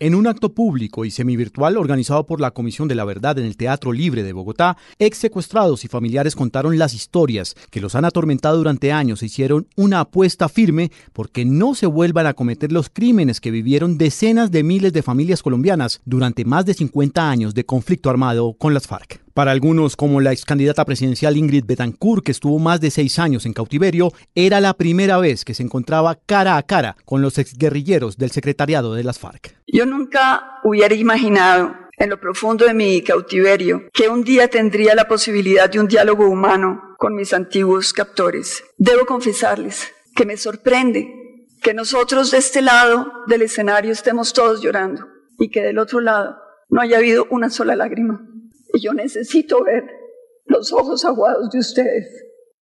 En un acto público y semivirtual organizado por la Comisión de la Verdad en el Teatro Libre de Bogotá, ex secuestrados y familiares contaron las historias que los han atormentado durante años e hicieron una apuesta firme porque no se vuelvan a cometer los crímenes que vivieron decenas de miles de familias colombianas durante más de 50 años de conflicto armado con las FARC. Para algunos, como la ex candidata presidencial Ingrid Betancourt, que estuvo más de seis años en cautiverio, era la primera vez que se encontraba cara a cara con los exguerrilleros del secretariado de las FARC. Yo nunca hubiera imaginado en lo profundo de mi cautiverio que un día tendría la posibilidad de un diálogo humano con mis antiguos captores. Debo confesarles que me sorprende que nosotros de este lado del escenario estemos todos llorando y que del otro lado no haya habido una sola lágrima. Y yo necesito ver los ojos aguados de ustedes.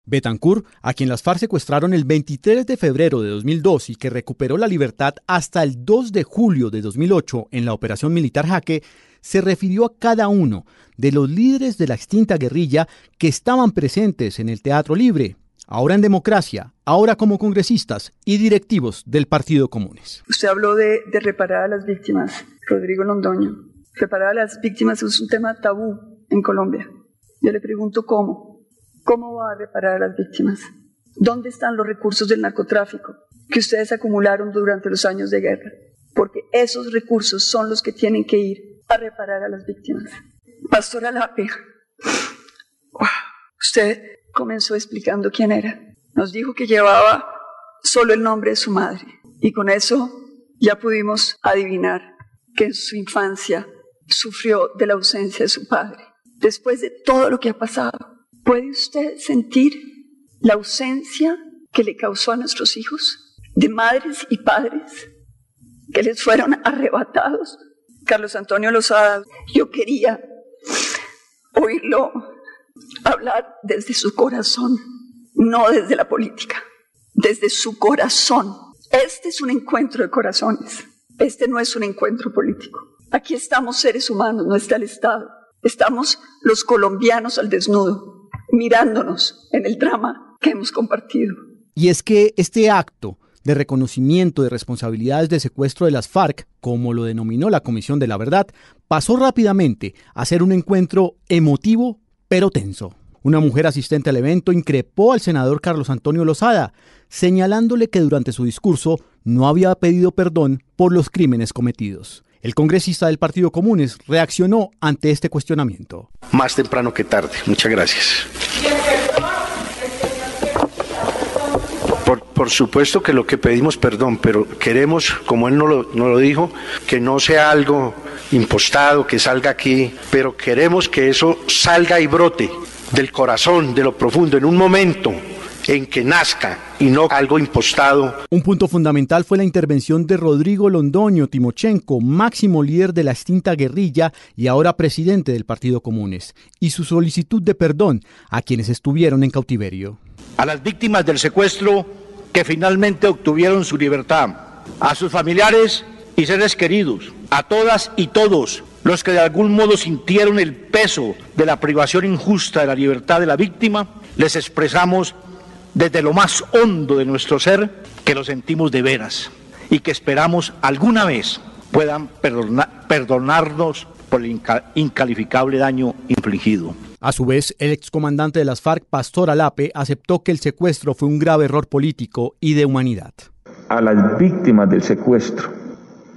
Betancourt, a quien las FARC secuestraron el 23 de febrero de 2002 y que recuperó la libertad hasta el 2 de julio de 2008 en la operación militar Jaque, se refirió a cada uno de los líderes de la extinta guerrilla que estaban presentes en el Teatro Libre, ahora en democracia, ahora como congresistas y directivos del Partido Comunes. Usted habló de, de reparar a las víctimas, Rodrigo Londoño. Reparar a las víctimas es un tema tabú en Colombia. Yo le pregunto cómo. ¿Cómo va a reparar a las víctimas? ¿Dónde están los recursos del narcotráfico que ustedes acumularon durante los años de guerra? Porque esos recursos son los que tienen que ir a reparar a las víctimas. Pastora Lape, usted comenzó explicando quién era. Nos dijo que llevaba solo el nombre de su madre y con eso ya pudimos adivinar que en su infancia sufrió de la ausencia de su padre. Después de todo lo que ha pasado, ¿puede usted sentir la ausencia que le causó a nuestros hijos? De madres y padres que les fueron arrebatados. Carlos Antonio Lozada, yo quería oírlo hablar desde su corazón, no desde la política, desde su corazón. Este es un encuentro de corazones, este no es un encuentro político. Aquí estamos seres humanos, no está el Estado. Estamos los colombianos al desnudo, mirándonos en el drama que hemos compartido. Y es que este acto de reconocimiento de responsabilidades de secuestro de las FARC, como lo denominó la Comisión de la Verdad, pasó rápidamente a ser un encuentro emotivo pero tenso. Una mujer asistente al evento increpó al senador Carlos Antonio Lozada, señalándole que durante su discurso no había pedido perdón por los crímenes cometidos. El congresista del Partido Comunes reaccionó ante este cuestionamiento. Más temprano que tarde. Muchas gracias. Por, por, supuesto que lo que pedimos perdón, pero queremos, como él nos lo, nos lo dijo, que no sea algo impostado, que salga aquí, pero queremos que eso salga y brote del corazón, de lo profundo, en un momento en que nazca y no algo impostado. Un punto fundamental fue la intervención de Rodrigo Londoño Timochenko, máximo líder de la extinta guerrilla y ahora presidente del Partido Comunes, y su solicitud de perdón a quienes estuvieron en cautiverio. A las víctimas del secuestro que finalmente obtuvieron su libertad, a sus familiares y seres queridos, a todas y todos los que de algún modo sintieron el peso de la privación injusta de la libertad de la víctima, les expresamos desde lo más hondo de nuestro ser que lo sentimos de veras y que esperamos alguna vez puedan perdona, perdonarnos por el inca, incalificable daño infligido. A su vez, el excomandante de las FARC, Pastor Alape, aceptó que el secuestro fue un grave error político y de humanidad. A las víctimas del secuestro,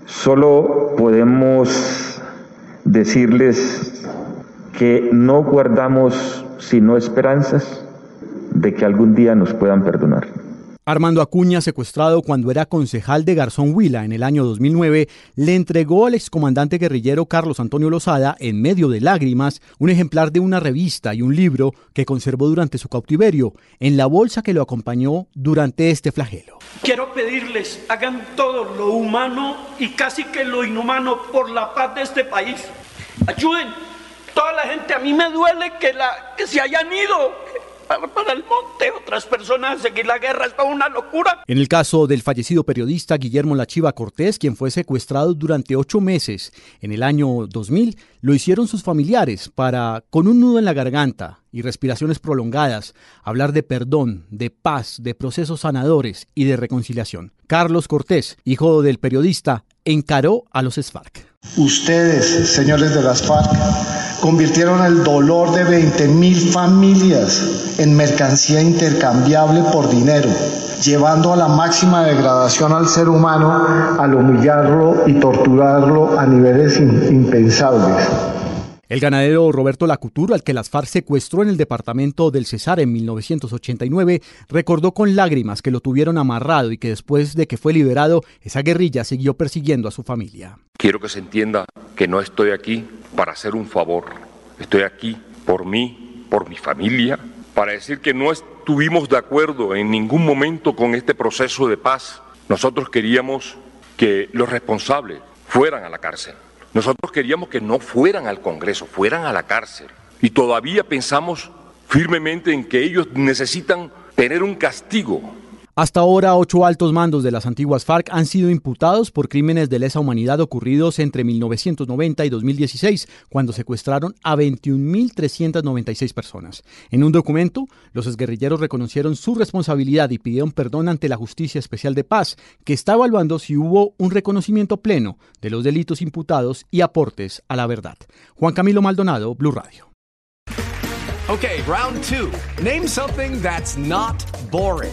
solo podemos decirles que no guardamos sino esperanzas de que algún día nos puedan perdonar. Armando Acuña, secuestrado cuando era concejal de Garzón Huila en el año 2009, le entregó al excomandante guerrillero Carlos Antonio Lozada, en medio de lágrimas, un ejemplar de una revista y un libro que conservó durante su cautiverio, en la bolsa que lo acompañó durante este flagelo. Quiero pedirles, hagan todo lo humano y casi que lo inhumano por la paz de este país. Ayuden. Toda la gente, a mí me duele que, la, que se hayan ido para, el monte, otras personas seguir la guerra, es una locura. En el caso del fallecido periodista Guillermo Lachiva Cortés, quien fue secuestrado durante ocho meses en el año 2000, lo hicieron sus familiares para, con un nudo en la garganta y respiraciones prolongadas, hablar de perdón, de paz, de procesos sanadores y de reconciliación. Carlos Cortés, hijo del periodista, encaró a los SFARC. Ustedes, señores de las FARC, convirtieron el dolor de 20.000 familias en mercancía intercambiable por dinero, llevando a la máxima degradación al ser humano al humillarlo y torturarlo a niveles impensables. El ganadero Roberto Lacutur, al que las FARC secuestró en el departamento del Cesar en 1989, recordó con lágrimas que lo tuvieron amarrado y que después de que fue liberado, esa guerrilla siguió persiguiendo a su familia. Quiero que se entienda que no estoy aquí para hacer un favor, estoy aquí por mí, por mi familia, para decir que no estuvimos de acuerdo en ningún momento con este proceso de paz. Nosotros queríamos que los responsables fueran a la cárcel. Nosotros queríamos que no fueran al Congreso, fueran a la cárcel. Y todavía pensamos firmemente en que ellos necesitan tener un castigo hasta ahora, ocho altos mandos de las antiguas FARC han sido imputados por crímenes de lesa humanidad ocurridos entre 1990 y 2016, cuando secuestraron a 21.396 personas. En un documento, los exguerrilleros reconocieron su responsabilidad y pidieron perdón ante la Justicia Especial de Paz, que está evaluando si hubo un reconocimiento pleno de los delitos imputados y aportes a la verdad. Juan Camilo Maldonado, Blue Radio. Okay, round two. Name something that's not boring.